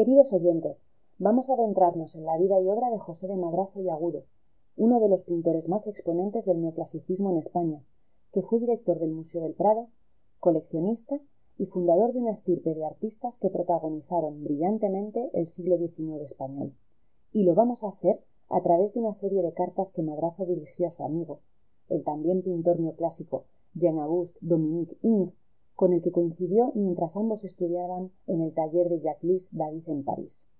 Queridos oyentes, vamos a adentrarnos en la vida y obra de José de Madrazo y Agudo, uno de los pintores más exponentes del neoclasicismo en España, que fue director del Museo del Prado, coleccionista y fundador de una estirpe de artistas que protagonizaron brillantemente el siglo XIX español. Y lo vamos a hacer a través de una serie de cartas que Madrazo dirigió a su amigo, el también pintor neoclásico Jean-Auguste Dominique Ingres, con el que coincidió mientras ambos estudiaban en el taller de Jacques-Louis David en París.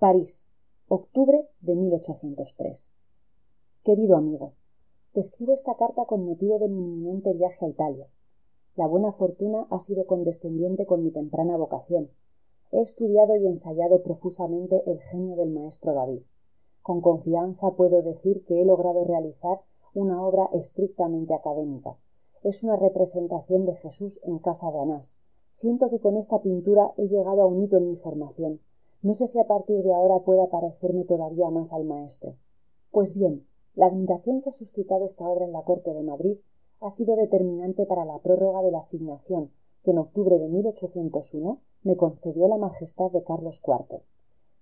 París, octubre de 1803. Querido amigo, te escribo esta carta con motivo de mi inminente viaje a Italia. La buena fortuna ha sido condescendiente con mi temprana vocación. He estudiado y ensayado profusamente el genio del maestro David. Con confianza puedo decir que he logrado realizar una obra estrictamente académica. Es una representación de Jesús en casa de Anás. Siento que con esta pintura he llegado a un hito en mi formación. No sé si a partir de ahora pueda parecerme todavía más al maestro. Pues bien, la admiración que ha suscitado esta obra en la corte de Madrid ha sido determinante para la prórroga de la asignación que en octubre de 1801 me concedió la majestad de Carlos IV.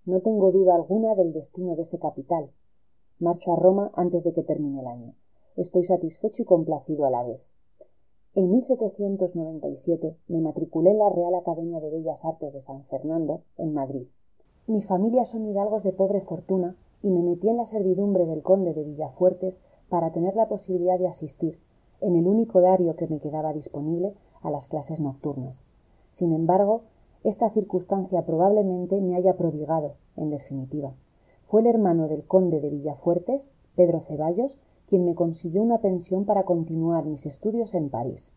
No tengo duda alguna del destino de ese capital. Marcho a Roma antes de que termine el año. Estoy satisfecho y complacido a la vez. En 1797 me matriculé en la Real Academia de Bellas Artes de San Fernando, en Madrid. Mi familia son hidalgos de pobre fortuna y me metí en la servidumbre del conde de Villafuertes para tener la posibilidad de asistir, en el único horario que me quedaba disponible, a las clases nocturnas. Sin embargo, esta circunstancia probablemente me haya prodigado, en definitiva. Fue el hermano del conde de Villafuertes, Pedro Ceballos, quien me consiguió una pensión para continuar mis estudios en París.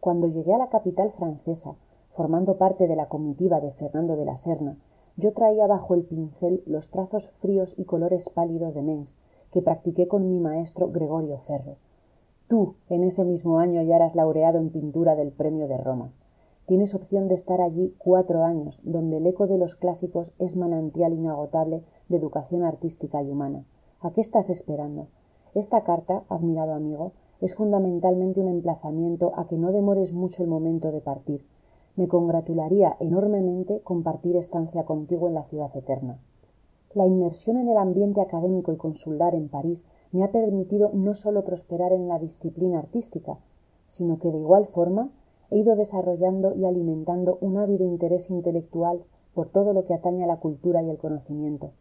Cuando llegué a la capital francesa, formando parte de la comitiva de Fernando de la Serna, yo traía bajo el pincel los trazos fríos y colores pálidos de Mengs que practiqué con mi maestro Gregorio Ferro. Tú, en ese mismo año, ya eras laureado en pintura del Premio de Roma. Tienes opción de estar allí cuatro años, donde el eco de los clásicos es manantial inagotable de educación artística y humana. ¿A qué estás esperando? Esta carta, admirado amigo, es fundamentalmente un emplazamiento a que no demores mucho el momento de partir, me congratularía enormemente compartir estancia contigo en la ciudad eterna. La inmersión en el ambiente académico y consular en París me ha permitido no sólo prosperar en la disciplina artística, sino que de igual forma he ido desarrollando y alimentando un ávido interés intelectual por todo lo que atañe a la cultura y el conocimiento.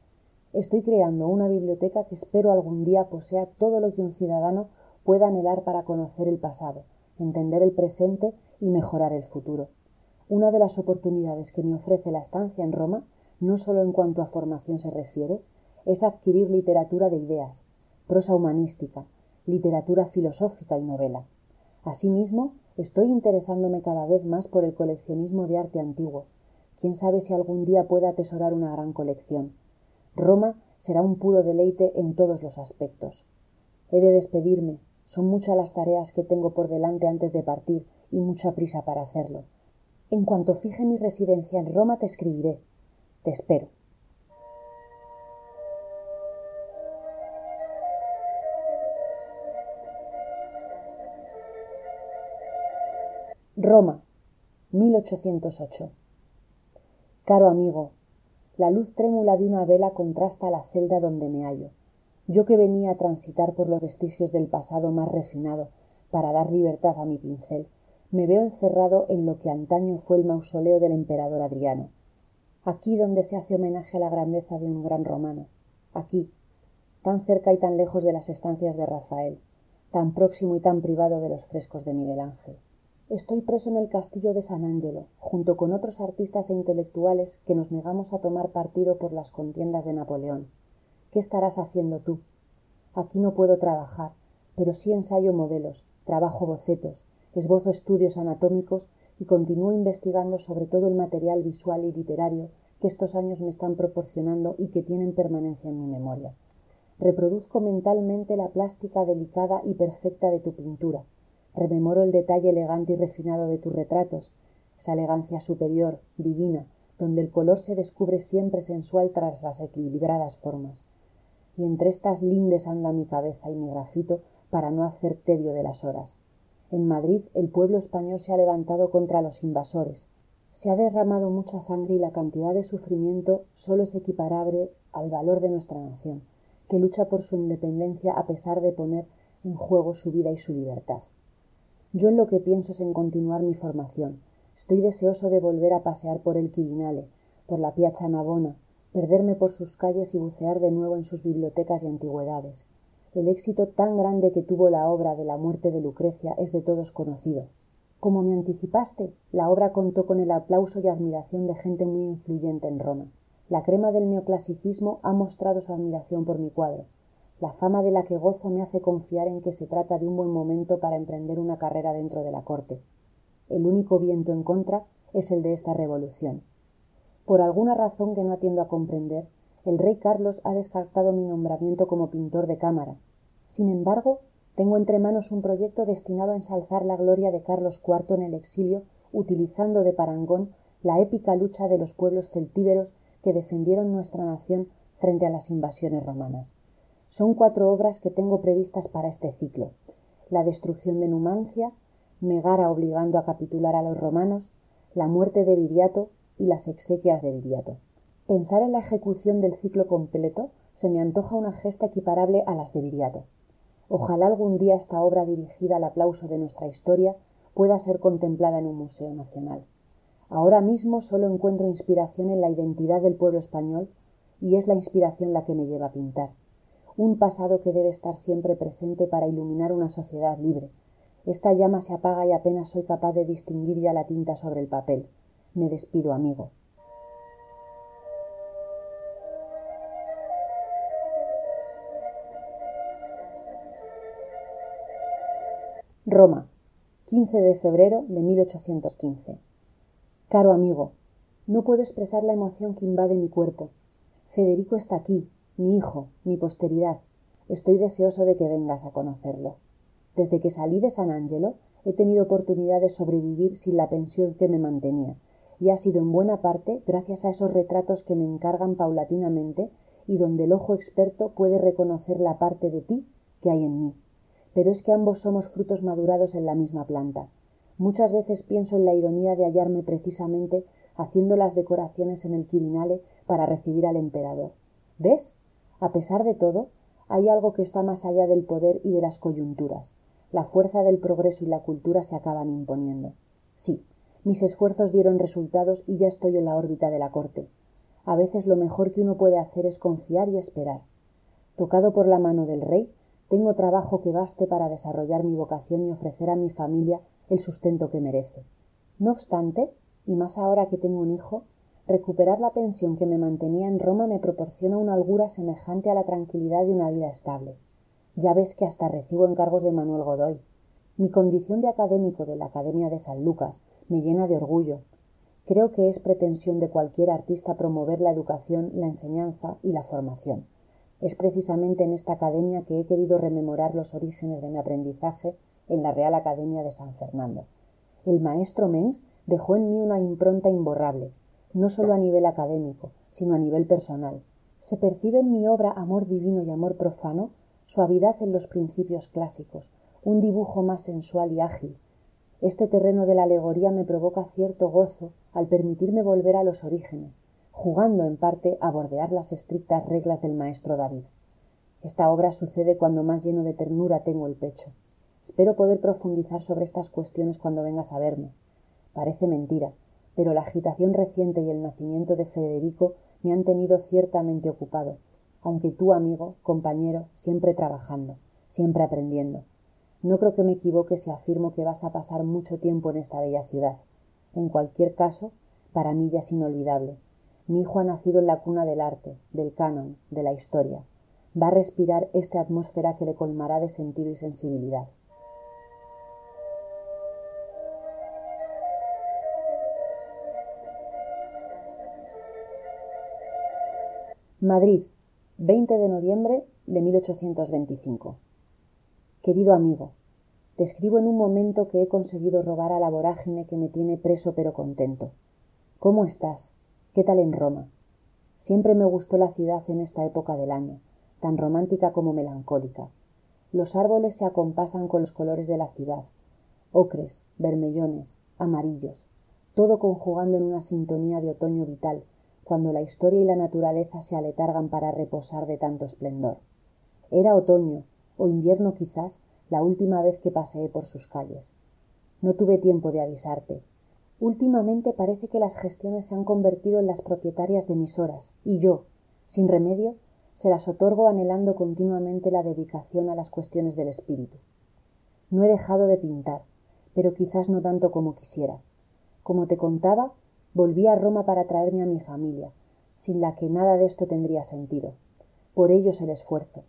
Estoy creando una biblioteca que espero algún día posea todo lo que un ciudadano pueda anhelar para conocer el pasado, entender el presente y mejorar el futuro. Una de las oportunidades que me ofrece la estancia en Roma, no solo en cuanto a formación se refiere, es adquirir literatura de ideas, prosa humanística, literatura filosófica y novela. Asimismo, estoy interesándome cada vez más por el coleccionismo de arte antiguo. Quién sabe si algún día pueda atesorar una gran colección. Roma será un puro deleite en todos los aspectos. He de despedirme. Son muchas las tareas que tengo por delante antes de partir y mucha prisa para hacerlo. En cuanto fije mi residencia en Roma te escribiré. Te espero. Roma, 1808. Caro amigo, la luz trémula de una vela contrasta la celda donde me hallo. Yo que venía a transitar por los vestigios del pasado más refinado para dar libertad a mi pincel, me veo encerrado en lo que antaño fue el mausoleo del emperador Adriano. Aquí donde se hace homenaje a la grandeza de un gran romano. Aquí, tan cerca y tan lejos de las estancias de Rafael, tan próximo y tan privado de los frescos de Miguel Ángel. Estoy preso en el castillo de San Angelo, junto con otros artistas e intelectuales que nos negamos a tomar partido por las contiendas de Napoleón. ¿Qué estarás haciendo tú? Aquí no puedo trabajar, pero sí ensayo modelos, trabajo bocetos, esbozo estudios anatómicos y continúo investigando sobre todo el material visual y literario que estos años me están proporcionando y que tienen permanencia en mi memoria. Reproduzco mentalmente la plástica delicada y perfecta de tu pintura, rememoro el detalle elegante y refinado de tus retratos, esa elegancia superior, divina, donde el color se descubre siempre sensual tras las equilibradas formas. y entre estas lindes anda mi cabeza y mi grafito para no hacer tedio de las horas. En madrid el pueblo español se ha levantado contra los invasores. Se ha derramado mucha sangre y la cantidad de sufrimiento sólo es equiparable al valor de nuestra nación que lucha por su independencia a pesar de poner en juego su vida y su libertad yo en lo que pienso es en continuar mi formación. Estoy deseoso de volver a pasear por el quirinale por la piazza navona perderme por sus calles y bucear de nuevo en sus bibliotecas y antigüedades. El éxito tan grande que tuvo la obra de la muerte de lucrecia es de todos conocido. Como me anticipaste la obra contó con el aplauso y admiración de gente muy influyente en roma. La crema del neoclasicismo ha mostrado su admiración por mi cuadro la fama de la que gozo me hace confiar en que se trata de un buen momento para emprender una carrera dentro de la corte. El único viento en contra es el de esta revolución. Por alguna razón que no atiendo a comprender el rey carlos ha descartado mi nombramiento como pintor de cámara. Sin embargo tengo entre manos un proyecto destinado a ensalzar la gloria de carlos iv en el exilio utilizando de parangón la épica lucha de los pueblos celtíberos que defendieron nuestra nación frente a las invasiones romanas son cuatro obras que tengo previstas para este ciclo. La destrucción de numancia megara obligando a capitular a los romanos la muerte de viriato y las exequias de viriato. Pensar en la ejecución del ciclo completo se me antoja una gesta equiparable a las de viriato. Ojalá algún día esta obra dirigida al aplauso de nuestra historia pueda ser contemplada en un museo nacional. Ahora mismo sólo encuentro inspiración en la identidad del pueblo español y es la inspiración la que me lleva a pintar un pasado que debe estar siempre presente para iluminar una sociedad libre. Esta llama se apaga y apenas soy capaz de distinguir ya la tinta sobre el papel. Me despido amigo. Roma de febrero de caro amigo no puedo expresar la emoción que invade mi cuerpo. Federico está aquí mi hijo mi posteridad. Estoy deseoso de que vengas a conocerlo. Desde que salí de san angelo he tenido oportunidad de sobrevivir sin la pensión que me mantenía y ha sido en buena parte gracias a esos retratos que me encargan paulatinamente y donde el ojo experto puede reconocer la parte de ti que hay en mí. Pero es que ambos somos frutos madurados en la misma planta. Muchas veces pienso en la ironía de hallarme precisamente haciendo las decoraciones en el quirinale para recibir al emperador. Ves a pesar de todo hay algo que está más allá del poder y de las coyunturas. La fuerza del progreso y la cultura se acaban imponiendo. Sí mis esfuerzos dieron resultados y ya estoy en la órbita de la corte. A veces lo mejor que uno puede hacer es confiar y esperar. Tocado por la mano del rey tengo trabajo que baste para desarrollar mi vocación y ofrecer a mi familia el sustento que merece. No obstante y más ahora que tengo un hijo recuperar la pensión que me mantenía en roma me proporciona una holgura semejante a la tranquilidad de una vida estable. Ya ves que hasta recibo encargos de manuel godoy. Mi condición de académico de la academia de san lucas me llena de orgullo. Creo que es pretensión de cualquier artista promover la educación la enseñanza y la formación. Es precisamente en esta academia que he querido rememorar los orígenes de mi aprendizaje en la real academia de san fernando. El maestro Mengs dejó en mí una impronta imborrable no sólo a nivel académico sino a nivel personal. Se percibe en mi obra amor divino y amor profano suavidad en los principios clásicos un dibujo más sensual y ágil. Este terreno de la alegoría me provoca cierto gozo al permitirme volver a los orígenes jugando en parte a bordear las estrictas reglas del maestro david. Esta obra sucede cuando más lleno de ternura tengo el pecho. Espero poder profundizar sobre estas cuestiones cuando vengas a verme. Parece mentira pero la agitación reciente y el nacimiento de federico me han tenido ciertamente ocupado aunque tú amigo compañero siempre trabajando siempre aprendiendo. No creo que me equivoque si afirmo que vas a pasar mucho tiempo en esta bella ciudad. En cualquier caso para mí ya es inolvidable. Mi hijo ha nacido en la cuna del arte del canon de la historia. Va a respirar esta atmósfera que le colmará de sentido y sensibilidad madrid de noviembre de querido amigo te escribo en un momento que he conseguido robar a la vorágine que me tiene preso pero contento. Cómo estás qué tal en roma siempre me gustó la ciudad en esta época del año tan romántica como melancólica. Los árboles se acompasan con los colores de la ciudad ocres bermellones amarillos todo conjugando en una sintonía de otoño vital cuando la historia y la naturaleza se aletargan para reposar de tanto esplendor. Era otoño o invierno quizás la última vez que paseé por sus calles. No tuve tiempo de avisarte. Últimamente parece que las gestiones se han convertido en las propietarias de mis horas y yo sin remedio se las otorgo anhelando continuamente la dedicación a las cuestiones del espíritu. No he dejado de pintar pero quizás no tanto como quisiera. Como te contaba volví a roma para traerme a mi familia sin la que nada de esto tendría sentido. Por ellos el esfuerzo.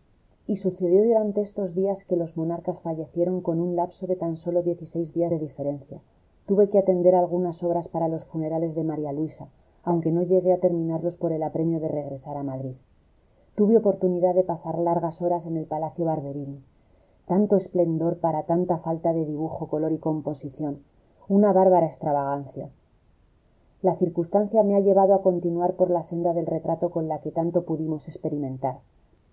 Y sucedió durante estos días que los monarcas fallecieron con un lapso de tan sólo dieciséis días de diferencia. Tuve que atender algunas obras para los funerales de maría luisa aunque no llegué a terminarlos por el apremio de regresar a madrid. Tuve oportunidad de pasar largas horas en el palacio barberini. Tanto esplendor para tanta falta de dibujo color y composición. Una bárbara extravagancia la circunstancia me ha llevado a continuar por la senda del retrato con la que tanto pudimos experimentar.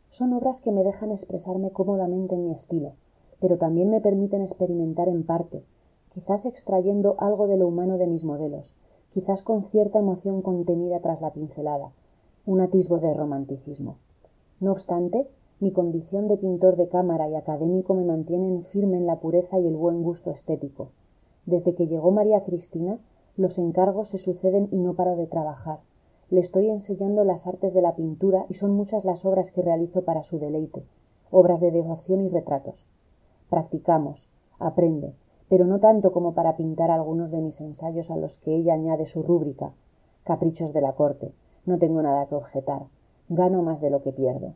Son obras que me dejan expresarme cómodamente en mi estilo pero también me permiten experimentar en parte quizás extrayendo algo de lo humano de mis modelos quizás con cierta emoción contenida tras la pincelada un atisbo de romanticismo. No obstante mi condición de pintor de cámara y académico me mantienen firme en la pureza y el buen gusto estético. Desde que llegó maría cristina los encargos se suceden y no paro de trabajar. Le estoy enseñando las artes de la pintura y son muchas las obras que realizo para su deleite obras de devoción y retratos. Practicamos aprende pero no tanto como para pintar algunos de mis ensayos a los que ella añade su rúbrica. Caprichos de la corte no tengo nada que objetar gano más de lo que pierdo.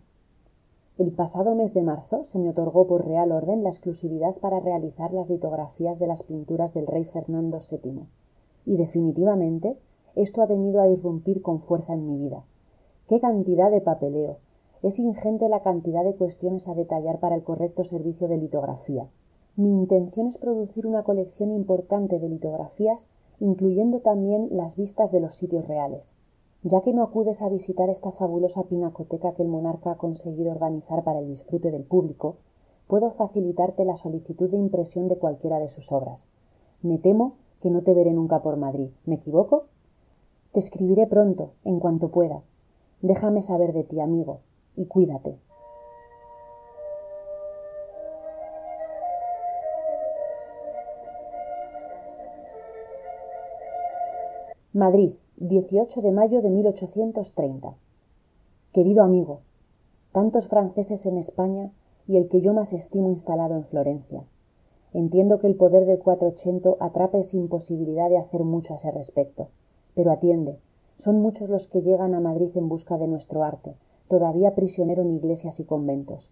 El pasado mes de marzo se me otorgó por real orden la exclusividad para realizar las litografías de las pinturas del rey fernando vii y definitivamente esto ha venido a irrumpir con fuerza en mi vida. Qué cantidad de papeleo. Es ingente la cantidad de cuestiones a detallar para el correcto servicio de litografía. Mi intención es producir una colección importante de litografías incluyendo también las vistas de los sitios reales. Ya que no acudes a visitar esta fabulosa pinacoteca que el monarca ha conseguido organizar para el disfrute del público puedo facilitarte la solicitud de impresión de cualquiera de sus obras. Me temo que no te veré nunca por madrid. Me equivoco te escribiré pronto en cuanto pueda. Déjame saber de ti amigo y cuídate. Madrid de mayo de querido amigo tantos franceses en españa y el que yo más estimo instalado en florencia entiendo que el poder del cuatrocientos atrape sin posibilidad de hacer mucho a ese respecto. Pero atiende. Son muchos los que llegan a madrid en busca de nuestro arte todavía prisionero en iglesias y conventos.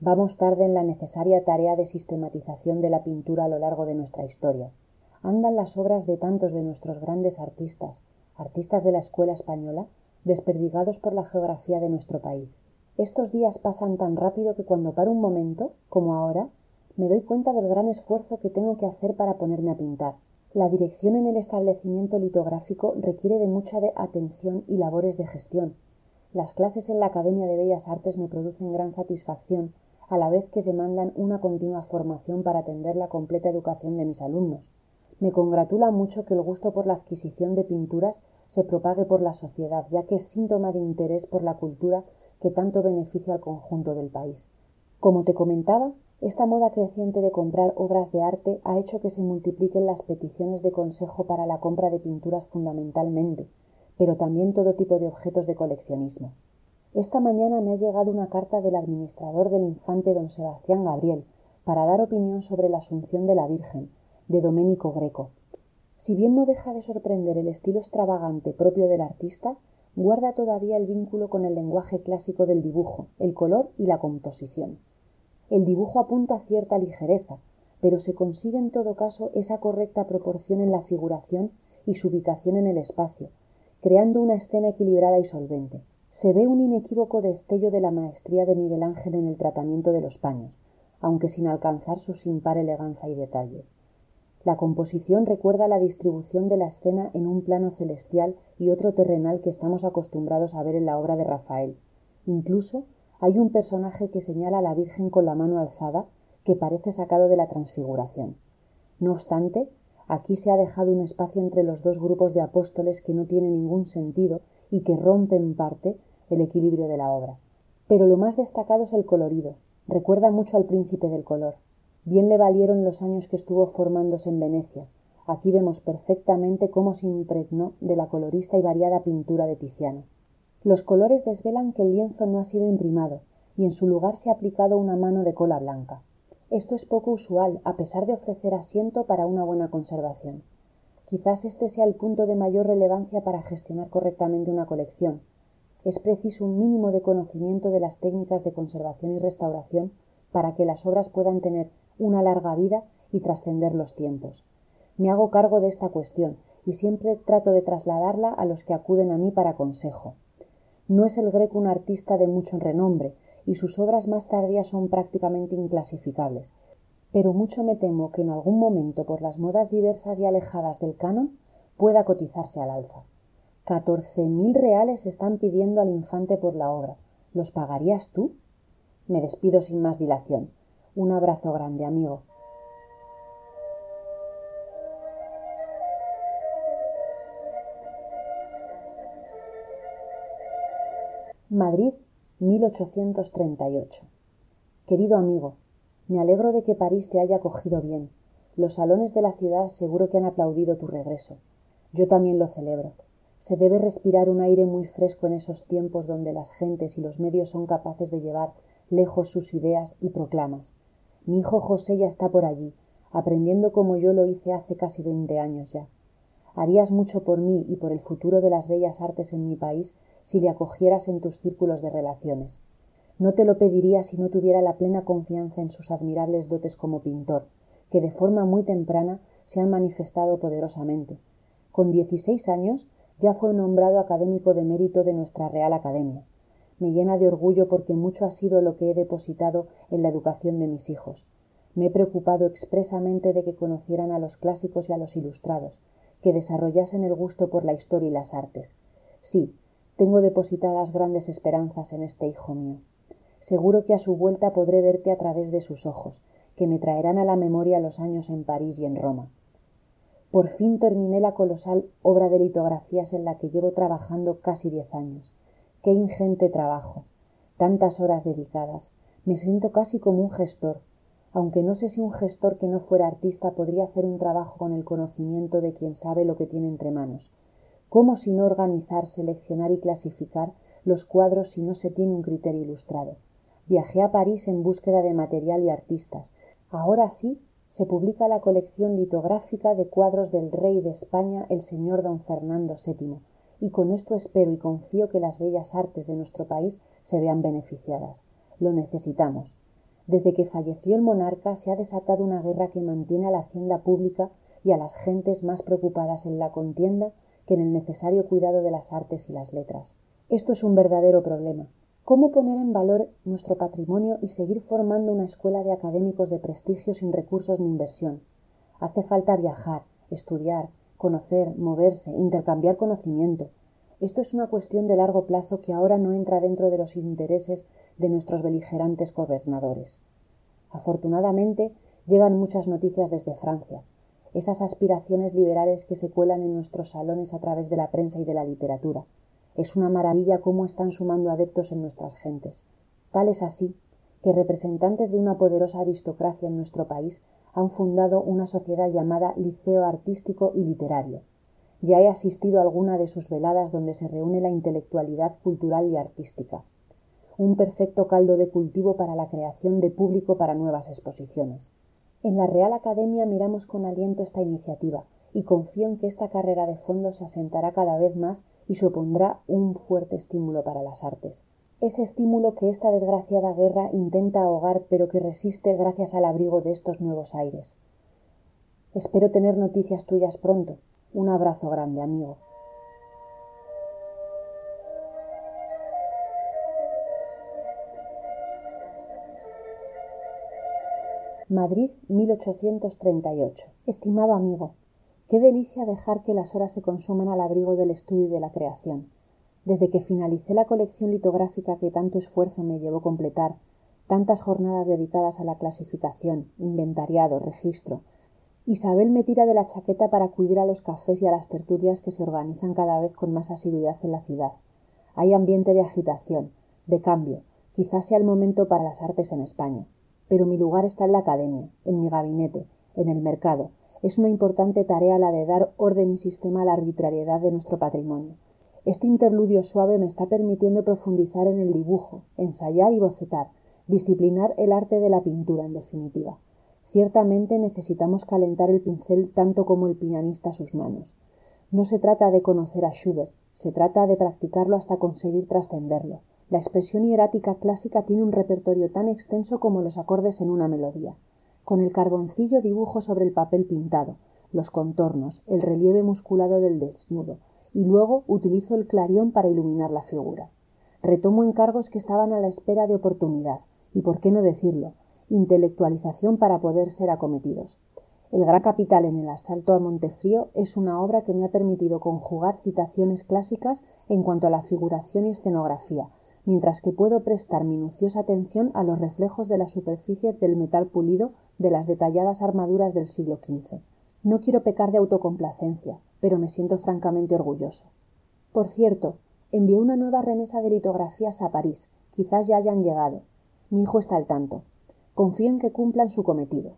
Vamos tarde en la necesaria tarea de sistematización de la pintura a lo largo de nuestra historia. Andan las obras de tantos de nuestros grandes artistas artistas de la escuela española desperdigados por la geografía de nuestro país estos días pasan tan rápido que cuando paro un momento como ahora me doy cuenta del gran esfuerzo que tengo que hacer para ponerme a pintar. La dirección en el establecimiento litográfico requiere de mucha atención y labores de gestión. Las clases en la academia de bellas artes me producen gran satisfacción a la vez que demandan una continua formación para atender la completa educación de mis alumnos. Me congratula mucho que el gusto por la adquisición de pinturas se propague por la sociedad ya que es síntoma de interés por la cultura que tanto beneficia al conjunto del país. Como te comentaba esta moda creciente de comprar obras de arte ha hecho que se multipliquen las peticiones de consejo para la compra de pinturas fundamentalmente pero también todo tipo de objetos de coleccionismo. Esta mañana me ha llegado una carta del administrador del infante don sebastián gabriel para dar opinión sobre la asunción de la virgen de domenico greco. Si bien no deja de sorprender el estilo extravagante propio del artista guarda todavía el vínculo con el lenguaje clásico del dibujo el color y la composición el dibujo apunta cierta ligereza pero se consigue en todo caso esa correcta proporción en la figuración y su ubicación en el espacio creando una escena equilibrada y solvente. Se ve un inequívoco destello de la maestría de miguel ángel en el tratamiento de los paños aunque sin alcanzar su sin par elegancia y detalle. La composición recuerda la distribución de la escena en un plano celestial y otro terrenal que estamos acostumbrados a ver en la obra de rafael incluso hay un personaje que señala a la Virgen con la mano alzada que parece sacado de la transfiguración. No obstante, aquí se ha dejado un espacio entre los dos grupos de apóstoles que no tiene ningún sentido y que rompe en parte el equilibrio de la obra. Pero lo más destacado es el colorido. Recuerda mucho al príncipe del color. Bien le valieron los años que estuvo formándose en Venecia. Aquí vemos perfectamente cómo se impregnó de la colorista y variada pintura de Tiziano. Los colores desvelan que el lienzo no ha sido imprimado y en su lugar se ha aplicado una mano de cola blanca. Esto es poco usual, a pesar de ofrecer asiento para una buena conservación. Quizás este sea el punto de mayor relevancia para gestionar correctamente una colección. Es preciso un mínimo de conocimiento de las técnicas de conservación y restauración para que las obras puedan tener una larga vida y trascender los tiempos. Me hago cargo de esta cuestión y siempre trato de trasladarla a los que acuden a mí para consejo. No es el Greco un artista de mucho renombre, y sus obras más tardías son prácticamente inclasificables, pero mucho me temo que en algún momento, por las modas diversas y alejadas del canon, pueda cotizarse al alza. Catorce mil reales están pidiendo al infante por la obra. ¿Los pagarías tú? Me despido sin más dilación. Un abrazo grande, amigo. Madrid, 1838. Querido amigo, me alegro de que París te haya acogido bien. Los salones de la ciudad seguro que han aplaudido tu regreso. Yo también lo celebro. Se debe respirar un aire muy fresco en esos tiempos donde las gentes y los medios son capaces de llevar lejos sus ideas y proclamas. Mi hijo José ya está por allí, aprendiendo como yo lo hice hace casi veinte años ya. Harías mucho por mí y por el futuro de las bellas artes en mi país si le acogieras en tus círculos de relaciones. No te lo pediría si no tuviera la plena confianza en sus admirables dotes como pintor, que de forma muy temprana se han manifestado poderosamente. Con dieciséis años ya fue nombrado académico de mérito de nuestra Real Academia me llena de orgullo porque mucho ha sido lo que he depositado en la educación de mis hijos. Me he preocupado expresamente de que conocieran a los clásicos y a los ilustrados, que desarrollasen el gusto por la historia y las artes. Sí, tengo depositadas grandes esperanzas en este hijo mío. Seguro que a su vuelta podré verte a través de sus ojos, que me traerán a la memoria los años en París y en Roma. Por fin terminé la colosal obra de litografías en la que llevo trabajando casi diez años qué ingente trabajo tantas horas dedicadas me siento casi como un gestor aunque no sé si un gestor que no fuera artista podría hacer un trabajo con el conocimiento de quien sabe lo que tiene entre manos cómo si no organizar seleccionar y clasificar los cuadros si no se tiene un criterio ilustrado viajé a parís en búsqueda de material y artistas ahora sí se publica la colección litográfica de cuadros del rey de españa el señor don fernando vii y con esto espero y confío que las bellas artes de nuestro país se vean beneficiadas. Lo necesitamos. Desde que falleció el monarca se ha desatado una guerra que mantiene a la hacienda pública y a las gentes más preocupadas en la contienda que en el necesario cuidado de las artes y las letras. Esto es un verdadero problema. ¿Cómo poner en valor nuestro patrimonio y seguir formando una escuela de académicos de prestigio sin recursos ni inversión? Hace falta viajar, estudiar, conocer, moverse, intercambiar conocimiento. Esto es una cuestión de largo plazo que ahora no entra dentro de los intereses de nuestros beligerantes gobernadores. Afortunadamente, llegan muchas noticias desde Francia, esas aspiraciones liberales que se cuelan en nuestros salones a través de la prensa y de la literatura. Es una maravilla cómo están sumando adeptos en nuestras gentes. Tal es así que representantes de una poderosa aristocracia en nuestro país han fundado una sociedad llamada Liceo Artístico y Literario. Ya he asistido a alguna de sus veladas donde se reúne la intelectualidad cultural y artística. Un perfecto caldo de cultivo para la creación de público para nuevas exposiciones. En la Real Academia miramos con aliento esta iniciativa y confío en que esta carrera de fondo se asentará cada vez más y supondrá un fuerte estímulo para las artes ese estímulo que esta desgraciada guerra intenta ahogar pero que resiste gracias al abrigo de estos nuevos aires. Espero tener noticias tuyas pronto. Un abrazo grande, amigo. Madrid, 1838. Estimado amigo, qué delicia dejar que las horas se consuman al abrigo del estudio y de la creación. Desde que finalicé la colección litográfica que tanto esfuerzo me llevó completar tantas jornadas dedicadas a la clasificación inventariado registro isabel me tira de la chaqueta para acudir a los cafés y a las tertulias que se organizan cada vez con más asiduidad en la ciudad. Hay ambiente de agitación de cambio quizás sea el momento para las artes en españa pero mi lugar está en la academia en mi gabinete en el mercado. Es una importante tarea la de dar orden y sistema a la arbitrariedad de nuestro patrimonio. Este interludio suave me está permitiendo profundizar en el dibujo ensayar y bocetar disciplinar el arte de la pintura en definitiva. Ciertamente necesitamos calentar el pincel tanto como el pianista sus manos. No se trata de conocer a schubert se trata de practicarlo hasta conseguir trascenderlo la expresión hierática clásica tiene un repertorio tan extenso como los acordes en una melodía. Con el carboncillo dibujo sobre el papel pintado los contornos el relieve musculado del desnudo y luego utilizo el clarión para iluminar la figura. Retomo encargos que estaban a la espera de oportunidad y por qué no decirlo intelectualización para poder ser acometidos. El gran capital en el asalto a montefrío es una obra que me ha permitido conjugar citaciones clásicas en cuanto a la figuración y escenografía mientras que puedo prestar minuciosa atención a los reflejos de las superficies del metal pulido de las detalladas armaduras del siglo xv no quiero pecar de autocomplacencia pero me siento francamente orgulloso. Por cierto envié una nueva remesa de litografías a parís. Quizás ya hayan llegado. Mi hijo está al tanto. Confío en que cumplan su cometido.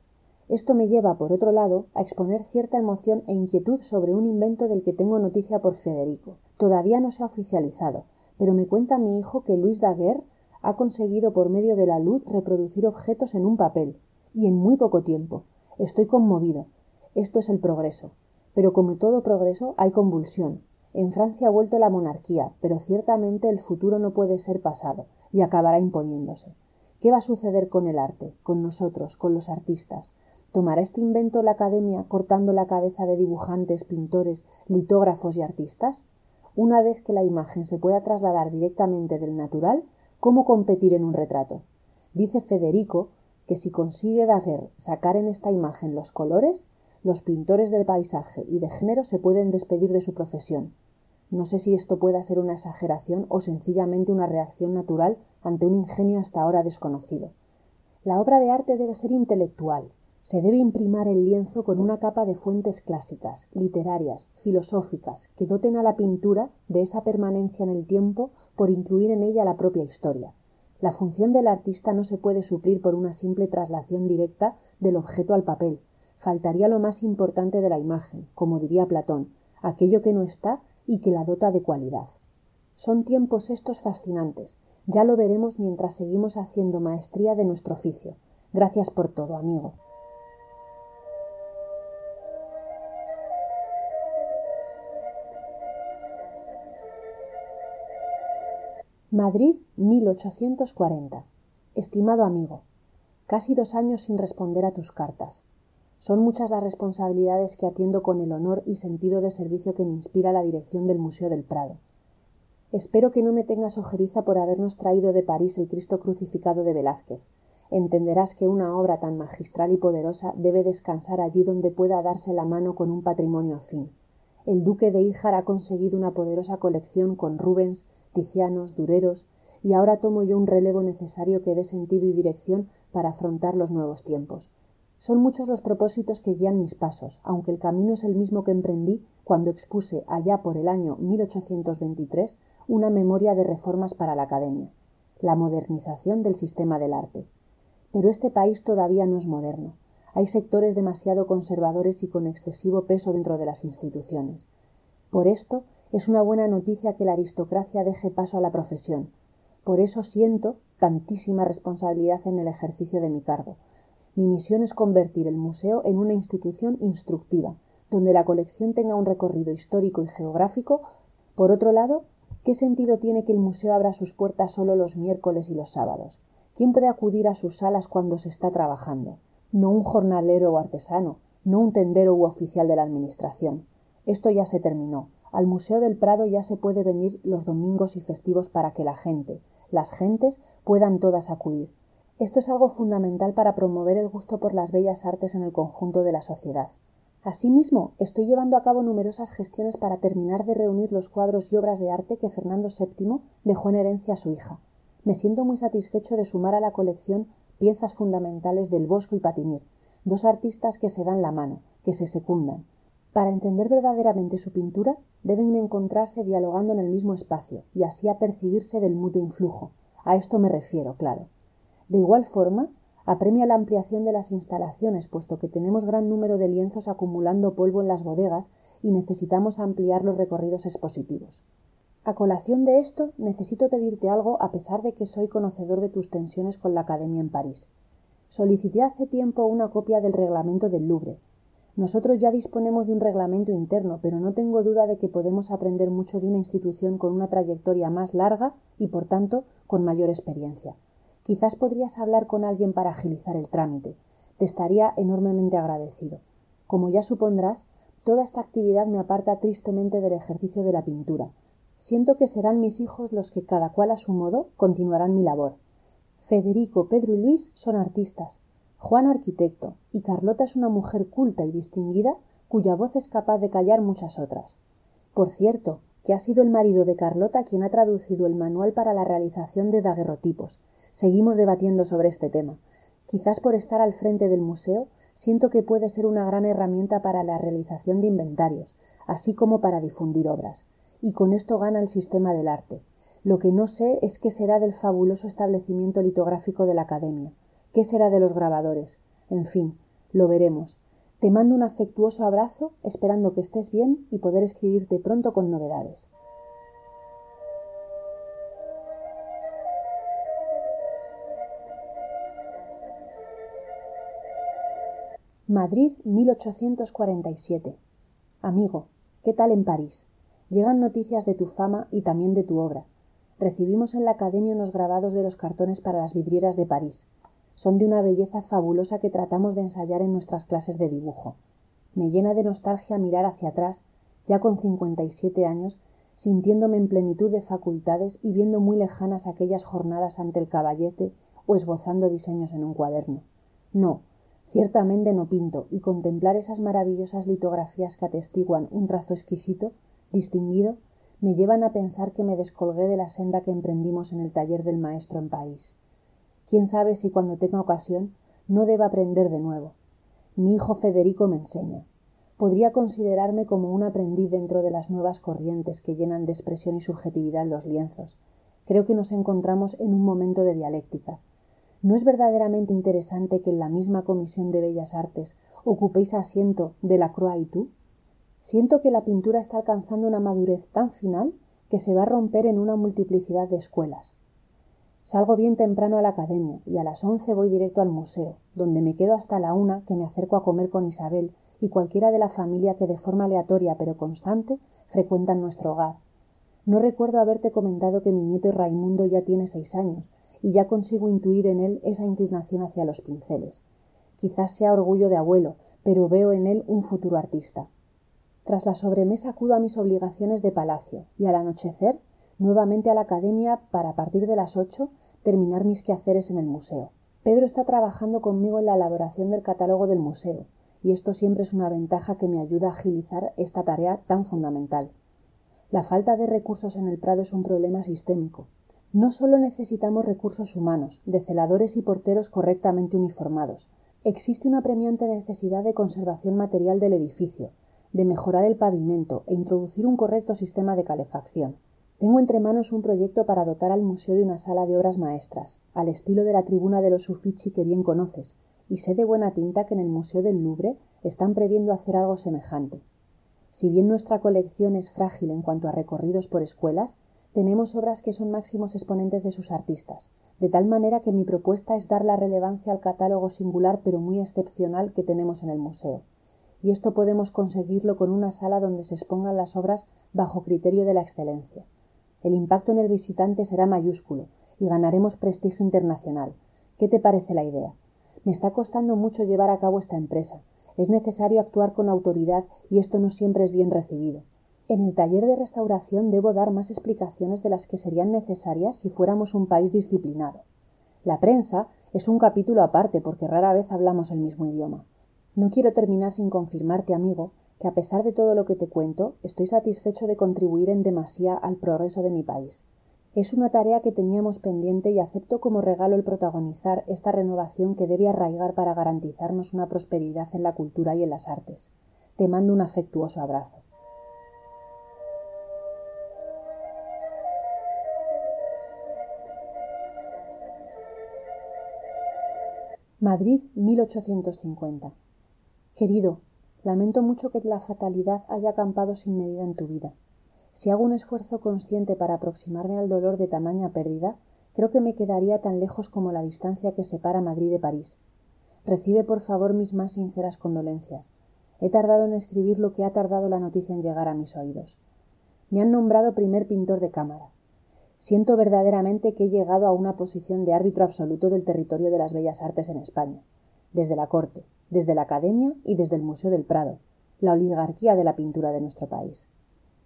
Esto me lleva por otro lado a exponer cierta emoción e inquietud sobre un invento del que tengo noticia por federico. Todavía no se ha oficializado pero me cuenta mi hijo que luis daguerre ha conseguido por medio de la luz reproducir objetos en un papel y en muy poco tiempo. Estoy conmovido. Esto es el progreso. Pero como todo progreso hay convulsión. En francia ha vuelto la monarquía pero ciertamente el futuro no puede ser pasado y acabará imponiéndose. Qué va a suceder con el arte con nosotros con los artistas tomará este invento la academia cortando la cabeza de dibujantes pintores litógrafos y artistas una vez que la imagen se pueda trasladar directamente del natural cómo competir en un retrato dice federico que si consigue daguerre sacar en esta imagen los colores los pintores del paisaje y de género se pueden despedir de su profesión. No sé si esto pueda ser una exageración o sencillamente una reacción natural ante un ingenio hasta ahora desconocido. La obra de arte debe ser intelectual se debe imprimar el lienzo con una capa de fuentes clásicas literarias filosóficas que doten a la pintura de esa permanencia en el tiempo por incluir en ella la propia historia. La función del artista no se puede suplir por una simple traslación directa del objeto al papel. Faltaría lo más importante de la imagen como diría platón aquello que no está y que la dota de cualidad. Son tiempos estos fascinantes. Ya lo veremos mientras seguimos haciendo maestría de nuestro oficio. Gracias por todo amigo madrid estimado amigo casi dos años sin responder a tus cartas. Son muchas las responsabilidades que atiendo con el honor y sentido de servicio que me inspira la dirección del museo del prado. Espero que no me tengas ojeriza por habernos traído de parís el cristo crucificado de velázquez. Entenderás que una obra tan magistral y poderosa debe descansar allí donde pueda darse la mano con un patrimonio afín. El duque de híjar ha conseguido una poderosa colección con rubens dureros y ahora tomo yo un relevo necesario que dé sentido y dirección para afrontar los nuevos tiempos. Son muchos los propósitos que guían mis pasos aunque el camino es el mismo que emprendí cuando expuse allá por el año una memoria de reformas para la academia la modernización del sistema del arte. Pero este país todavía no es moderno. Hay sectores demasiado conservadores y con excesivo peso dentro de las instituciones. Por esto es una buena noticia que la aristocracia deje paso a la profesión. Por eso siento tantísima responsabilidad en el ejercicio de mi cargo. Mi misión es convertir el museo en una institución instructiva donde la colección tenga un recorrido histórico y geográfico. Por otro lado qué sentido tiene que el museo abra sus puertas solo los miércoles y los sábados quién puede acudir a sus salas cuando se está trabajando no un jornalero o artesano no un tendero u oficial de la administración. Esto ya se terminó al museo del prado ya se puede venir los domingos y festivos para que la gente las gentes puedan todas acudir esto es algo fundamental para promover el gusto por las bellas artes en el conjunto de la sociedad Asimismo, estoy llevando a cabo numerosas gestiones para terminar de reunir los cuadros y obras de arte que Fernando VII dejó en herencia a su hija. Me siento muy satisfecho de sumar a la colección piezas fundamentales del Bosco y Patinir, dos artistas que se dan la mano, que se secundan. Para entender verdaderamente su pintura, deben encontrarse dialogando en el mismo espacio y así apercibirse del mutuo influjo. A esto me refiero, claro. De igual forma, apremia la ampliación de las instalaciones, puesto que tenemos gran número de lienzos acumulando polvo en las bodegas y necesitamos ampliar los recorridos expositivos. A colación de esto, necesito pedirte algo a pesar de que soy conocedor de tus tensiones con la Academia en París. Solicité hace tiempo una copia del reglamento del Louvre. Nosotros ya disponemos de un reglamento interno, pero no tengo duda de que podemos aprender mucho de una institución con una trayectoria más larga y, por tanto, con mayor experiencia. Quizás podrías hablar con alguien para agilizar el trámite. Te estaría enormemente agradecido. Como ya supondrás, toda esta actividad me aparta tristemente del ejercicio de la pintura. Siento que serán mis hijos los que, cada cual a su modo, continuarán mi labor. Federico, Pedro y Luis son artistas, Juan arquitecto, y Carlota es una mujer culta y distinguida cuya voz es capaz de callar muchas otras. Por cierto, que ha sido el marido de Carlota quien ha traducido el manual para la realización de daguerrotipos, Seguimos debatiendo sobre este tema. Quizás por estar al frente del museo, siento que puede ser una gran herramienta para la realización de inventarios, así como para difundir obras. Y con esto gana el sistema del arte. Lo que no sé es qué será del fabuloso establecimiento litográfico de la Academia, qué será de los grabadores. En fin, lo veremos. Te mando un afectuoso abrazo, esperando que estés bien y poder escribirte pronto con novedades. Madrid 1847. Amigo, ¿qué tal en París? Llegan noticias de tu fama y también de tu obra. Recibimos en la academia unos grabados de los cartones para las vidrieras de París. Son de una belleza fabulosa que tratamos de ensayar en nuestras clases de dibujo. Me llena de nostalgia mirar hacia atrás, ya con cincuenta y siete años, sintiéndome en plenitud de facultades y viendo muy lejanas aquellas jornadas ante el caballete o esbozando diseños en un cuaderno. No, ciertamente no pinto y contemplar esas maravillosas litografías que atestiguan un trazo exquisito distinguido me llevan a pensar que me descolgué de la senda que emprendimos en el taller del maestro en París. Quién sabe si cuando tenga ocasión no deba aprender de nuevo mi hijo federico me enseña podría considerarme como un aprendiz dentro de las nuevas corrientes que llenan de expresión y subjetividad los lienzos creo que nos encontramos en un momento de dialéctica ¿No es verdaderamente interesante que en la misma Comisión de Bellas Artes ocupéis asiento de la Croix y tú? Siento que la pintura está alcanzando una madurez tan final que se va a romper en una multiplicidad de escuelas. Salgo bien temprano a la academia y a las once voy directo al museo, donde me quedo hasta la una que me acerco a comer con Isabel y cualquiera de la familia que de forma aleatoria pero constante frecuentan nuestro hogar. No recuerdo haberte comentado que mi nieto Raimundo ya tiene seis años y ya consigo intuir en él esa inclinación hacia los pinceles. Quizás sea orgullo de abuelo, pero veo en él un futuro artista. Tras la sobremesa acudo a mis obligaciones de palacio y al anochecer nuevamente a la academia para a partir de las ocho terminar mis quehaceres en el museo. Pedro está trabajando conmigo en la elaboración del catálogo del museo, y esto siempre es una ventaja que me ayuda a agilizar esta tarea tan fundamental. La falta de recursos en el Prado es un problema sistémico, no solo necesitamos recursos humanos, de celadores y porteros correctamente uniformados. Existe una apremiante necesidad de conservación material del edificio, de mejorar el pavimento e introducir un correcto sistema de calefacción. Tengo entre manos un proyecto para dotar al museo de una sala de obras maestras, al estilo de la tribuna de los Uffizi que bien conoces, y sé de buena tinta que en el Museo del Louvre están previendo hacer algo semejante. Si bien nuestra colección es frágil en cuanto a recorridos por escuelas, tenemos obras que son máximos exponentes de sus artistas, de tal manera que mi propuesta es dar la relevancia al catálogo singular pero muy excepcional que tenemos en el museo. Y esto podemos conseguirlo con una sala donde se expongan las obras bajo criterio de la excelencia. El impacto en el visitante será mayúsculo y ganaremos prestigio internacional. ¿Qué te parece la idea? Me está costando mucho llevar a cabo esta empresa. Es necesario actuar con autoridad y esto no siempre es bien recibido. En el taller de restauración debo dar más explicaciones de las que serían necesarias si fuéramos un país disciplinado. La prensa es un capítulo aparte porque rara vez hablamos el mismo idioma. no quiero terminar sin confirmarte amigo que a pesar de todo lo que te cuento estoy satisfecho de contribuir en demasía al progreso de mi país. Es una tarea que teníamos pendiente y acepto como regalo el protagonizar esta renovación que debe arraigar para garantizarnos una prosperidad en la cultura y en las artes. Te mando un afectuoso abrazo. Madrid, 1850. Querido, lamento mucho que la fatalidad haya acampado sin medida en tu vida. Si hago un esfuerzo consciente para aproximarme al dolor de tamaña pérdida, creo que me quedaría tan lejos como la distancia que separa Madrid de París. Recibe por favor mis más sinceras condolencias. He tardado en escribir lo que ha tardado la noticia en llegar a mis oídos. Me han nombrado primer pintor de cámara. Siento verdaderamente que he llegado a una posición de árbitro absoluto del territorio de las bellas artes en España, desde la corte, desde la academia y desde el Museo del Prado, la oligarquía de la pintura de nuestro país.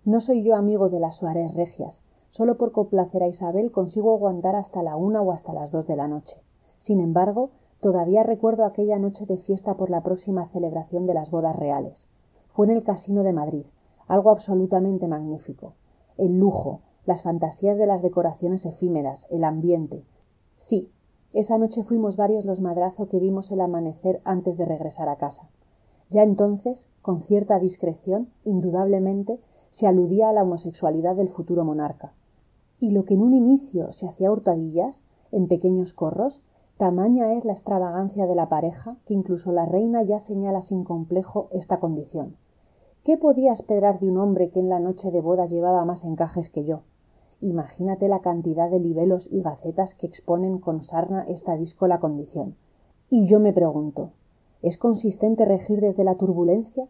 No soy yo amigo de las Suárez regias, solo por complacer a Isabel consigo aguantar hasta la una o hasta las dos de la noche. Sin embargo, todavía recuerdo aquella noche de fiesta por la próxima celebración de las bodas reales. Fue en el Casino de Madrid, algo absolutamente magnífico. El lujo, las fantasías de las decoraciones efímeras, el ambiente. Sí, esa noche fuimos varios los madrazo que vimos el amanecer antes de regresar a casa. Ya entonces, con cierta discreción, indudablemente, se aludía a la homosexualidad del futuro monarca. Y lo que en un inicio se hacía hurtadillas, en pequeños corros, tamaña es la extravagancia de la pareja que incluso la reina ya señala sin complejo esta condición. ¿Qué podía esperar de un hombre que en la noche de bodas llevaba más encajes que yo? Imagínate la cantidad de libelos y gacetas que exponen con sarna esta díscola condición. Y yo me pregunto, ¿es consistente regir desde la turbulencia?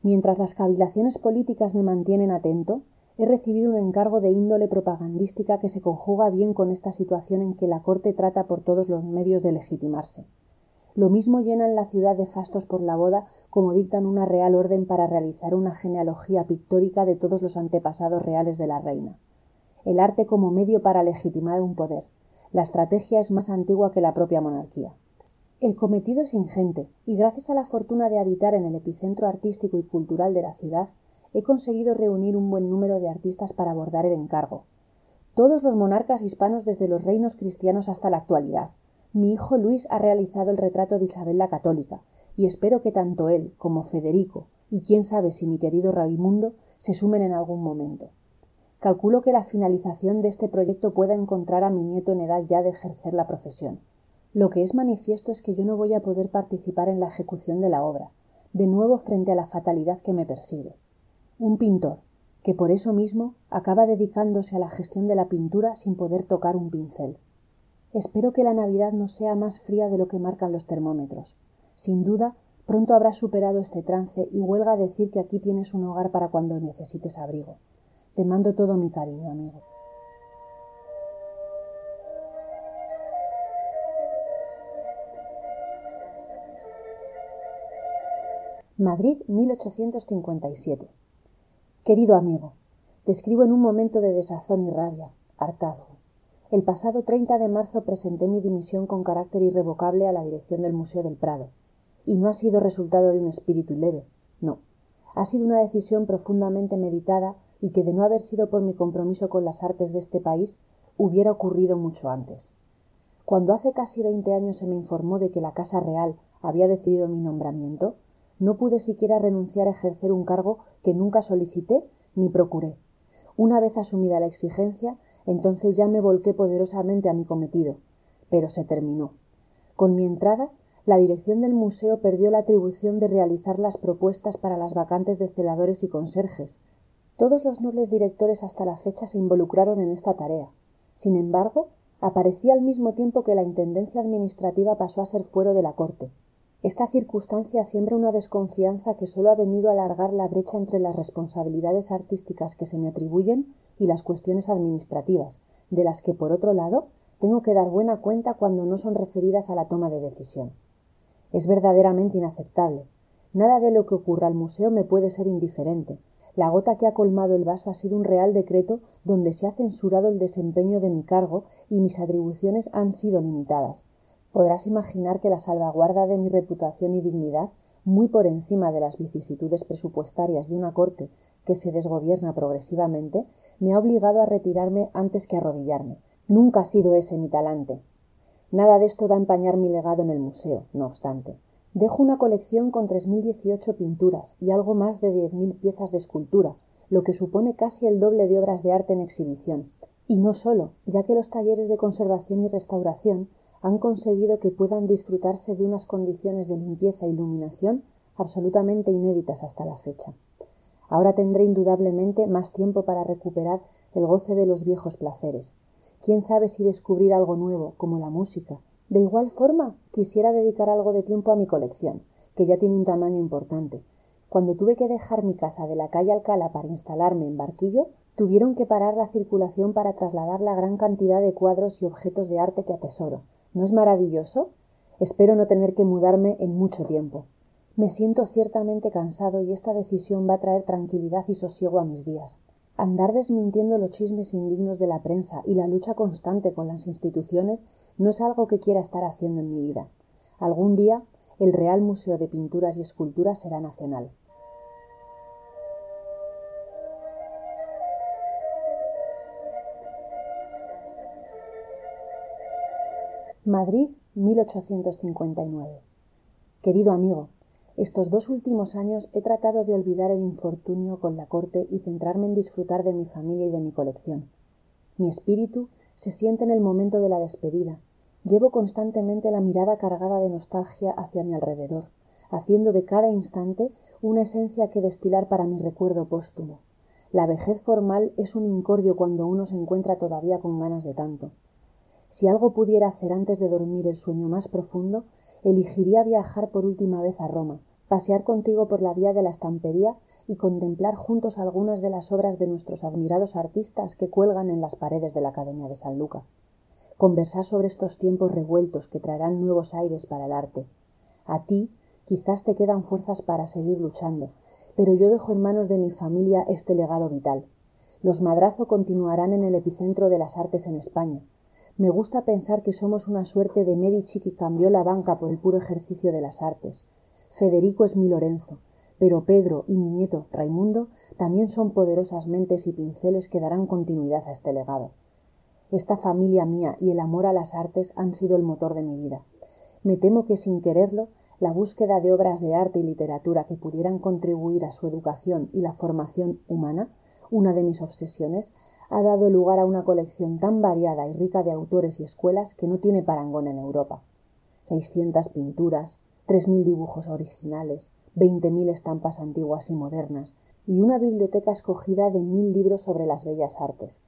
Mientras las cavilaciones políticas me mantienen atento, he recibido un encargo de índole propagandística que se conjuga bien con esta situación en que la corte trata por todos los medios de legitimarse. Lo mismo llenan la ciudad de fastos por la boda como dictan una real orden para realizar una genealogía pictórica de todos los antepasados reales de la reina el arte como medio para legitimar un poder. La estrategia es más antigua que la propia monarquía. El cometido es ingente, y gracias a la fortuna de habitar en el epicentro artístico y cultural de la ciudad, he conseguido reunir un buen número de artistas para abordar el encargo. Todos los monarcas hispanos desde los reinos cristianos hasta la actualidad. Mi hijo Luis ha realizado el retrato de Isabel la Católica, y espero que tanto él como Federico, y quién sabe si mi querido Raimundo, se sumen en algún momento calculo que la finalización de este proyecto pueda encontrar a mi nieto en edad ya de ejercer la profesión. Lo que es manifiesto es que yo no voy a poder participar en la ejecución de la obra de nuevo frente a la fatalidad que me persigue. Un pintor que por eso mismo acaba dedicándose a la gestión de la pintura sin poder tocar un pincel. Espero que la navidad no sea más fría de lo que marcan los termómetros. Sin duda pronto habrás superado este trance y huelga decir que aquí tienes un hogar para cuando necesites abrigo te mando todo mi cariño, amigo. Madrid, 1857. Querido amigo, te escribo en un momento de desazón y rabia, hartazgo. El pasado 30 de marzo presenté mi dimisión con carácter irrevocable a la dirección del Museo del Prado. Y no ha sido resultado de un espíritu leve, no. Ha sido una decisión profundamente meditada y que de no haber sido por mi compromiso con las artes de este país hubiera ocurrido mucho antes. Cuando hace casi veinte años se me informó de que la Casa Real había decidido mi nombramiento, no pude siquiera renunciar a ejercer un cargo que nunca solicité ni procuré. Una vez asumida la exigencia, entonces ya me volqué poderosamente a mi cometido, pero se terminó. Con mi entrada, la dirección del museo perdió la atribución de realizar las propuestas para las vacantes de celadores y conserjes, todos los nobles directores hasta la fecha se involucraron en esta tarea. Sin embargo aparecía al mismo tiempo que la intendencia administrativa pasó a ser fuero de la corte. Esta circunstancia siembra una desconfianza que sólo ha venido a alargar la brecha entre las responsabilidades artísticas que se me atribuyen y las cuestiones administrativas de las que por otro lado tengo que dar buena cuenta cuando no son referidas a la toma de decisión. Es verdaderamente inaceptable. Nada de lo que ocurra al museo me puede ser indiferente la gota que ha colmado el vaso ha sido un real decreto donde se ha censurado el desempeño de mi cargo y mis atribuciones han sido limitadas. Podrás imaginar que la salvaguarda de mi reputación y dignidad muy por encima de las vicisitudes presupuestarias de una corte que se desgobierna progresivamente me ha obligado a retirarme antes que arrodillarme. Nunca ha sido ese mi talante. Nada de esto va a empañar mi legado en el museo no obstante dejo una colección con tres mil dieciocho pinturas y algo más de diez mil piezas de escultura lo que supone casi el doble de obras de arte en exhibición. Y no solo ya que los talleres de conservación y restauración han conseguido que puedan disfrutarse de unas condiciones de limpieza e iluminación absolutamente inéditas hasta la fecha. Ahora tendré indudablemente más tiempo para recuperar el goce de los viejos placeres. Quién sabe si descubrir algo nuevo como la música de igual forma quisiera dedicar algo de tiempo a mi colección que ya tiene un tamaño importante. Cuando tuve que dejar mi casa de la calle alcalá para instalarme en barquillo tuvieron que parar la circulación para trasladar la gran cantidad de cuadros y objetos de arte que atesoro. No es maravilloso espero no tener que mudarme en mucho tiempo. Me siento ciertamente cansado y esta decisión va a traer tranquilidad y sosiego a mis días andar desmintiendo los chismes indignos de la prensa y la lucha constante con las instituciones no es algo que quiera estar haciendo en mi vida. Algún día el real museo de pinturas y esculturas será nacional. Madrid querido amigo estos dos últimos años he tratado de olvidar el infortunio con la corte y centrarme en disfrutar de mi familia y de mi colección. Mi espíritu se siente en el momento de la despedida. Llevo constantemente la mirada cargada de nostalgia hacia mi alrededor haciendo de cada instante una esencia que destilar para mi recuerdo póstumo. La vejez formal es un incordio cuando uno se encuentra todavía con ganas de tanto si algo pudiera hacer antes de dormir el sueño más profundo elegiría viajar por última vez a roma pasear contigo por la vía de la estampería y contemplar juntos algunas de las obras de nuestros admirados artistas que cuelgan en las paredes de la academia de san luca. Conversar sobre estos tiempos revueltos que traerán nuevos aires para el arte. A ti quizás te quedan fuerzas para seguir luchando pero yo dejo en manos de mi familia este legado vital. Los madrazo continuarán en el epicentro de las artes en españa me gusta pensar que somos una suerte de Medici que cambió la banca por el puro ejercicio de las artes. Federico es mi lorenzo pero pedro y mi nieto raimundo también son poderosas mentes y pinceles que darán continuidad a este legado. Esta familia mía y el amor a las artes han sido el motor de mi vida. Me temo que sin quererlo la búsqueda de obras de arte y literatura que pudieran contribuir a su educación y la formación humana una de mis obsesiones ha dado lugar a una colección tan variada y rica de autores y escuelas que no tiene parangón en europa. Seiscientas pinturas tres mil dibujos originales veinte mil estampas antiguas y modernas y una biblioteca escogida de mil libros sobre las bellas artes.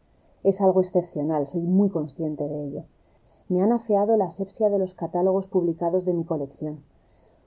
Es algo excepcional soy muy consciente de ello. Me han afeado la asepsia de los catálogos publicados de mi colección.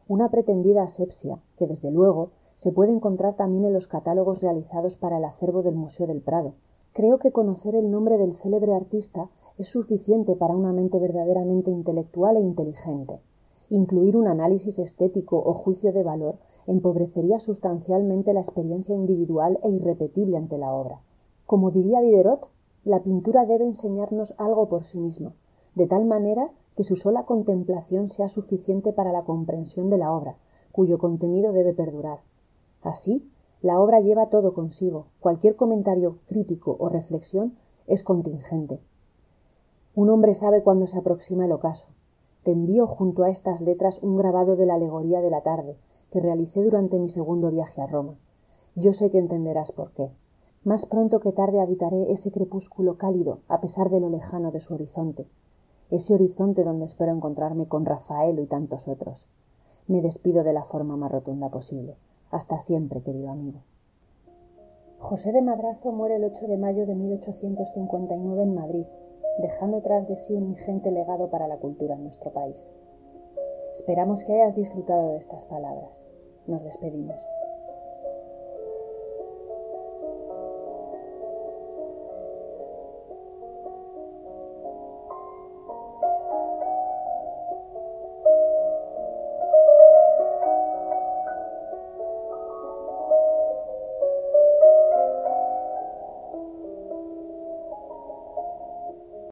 Una pretendida asepsia que desde luego se puede encontrar también en los catálogos realizados para el acervo del museo del prado creo que conocer el nombre del célebre artista es suficiente para una mente verdaderamente intelectual e inteligente. Incluir un análisis estético o juicio de valor empobrecería sustancialmente la experiencia individual e irrepetible ante la obra. Como diría diderot la pintura debe enseñarnos algo por sí misma de tal manera que su sola contemplación sea suficiente para la comprensión de la obra cuyo contenido debe perdurar. Así la obra lleva todo consigo. Cualquier comentario crítico o reflexión es contingente. Un hombre sabe cuándo se aproxima el ocaso. Te envío junto a estas letras un grabado de la alegoría de la tarde que realicé durante mi segundo viaje a roma. Yo sé que entenderás por qué. Más pronto que tarde habitaré ese crepúsculo cálido a pesar de lo lejano de su horizonte ese horizonte donde espero encontrarme con rafaelo y tantos otros. Me despido de la forma más rotunda posible hasta siempre querido amigo. José de madrazo muere el 8 de mayo de 1859 en madrid dejando tras de sí un ingente legado para la cultura en nuestro país. Esperamos que hayas disfrutado de estas palabras. Nos despedimos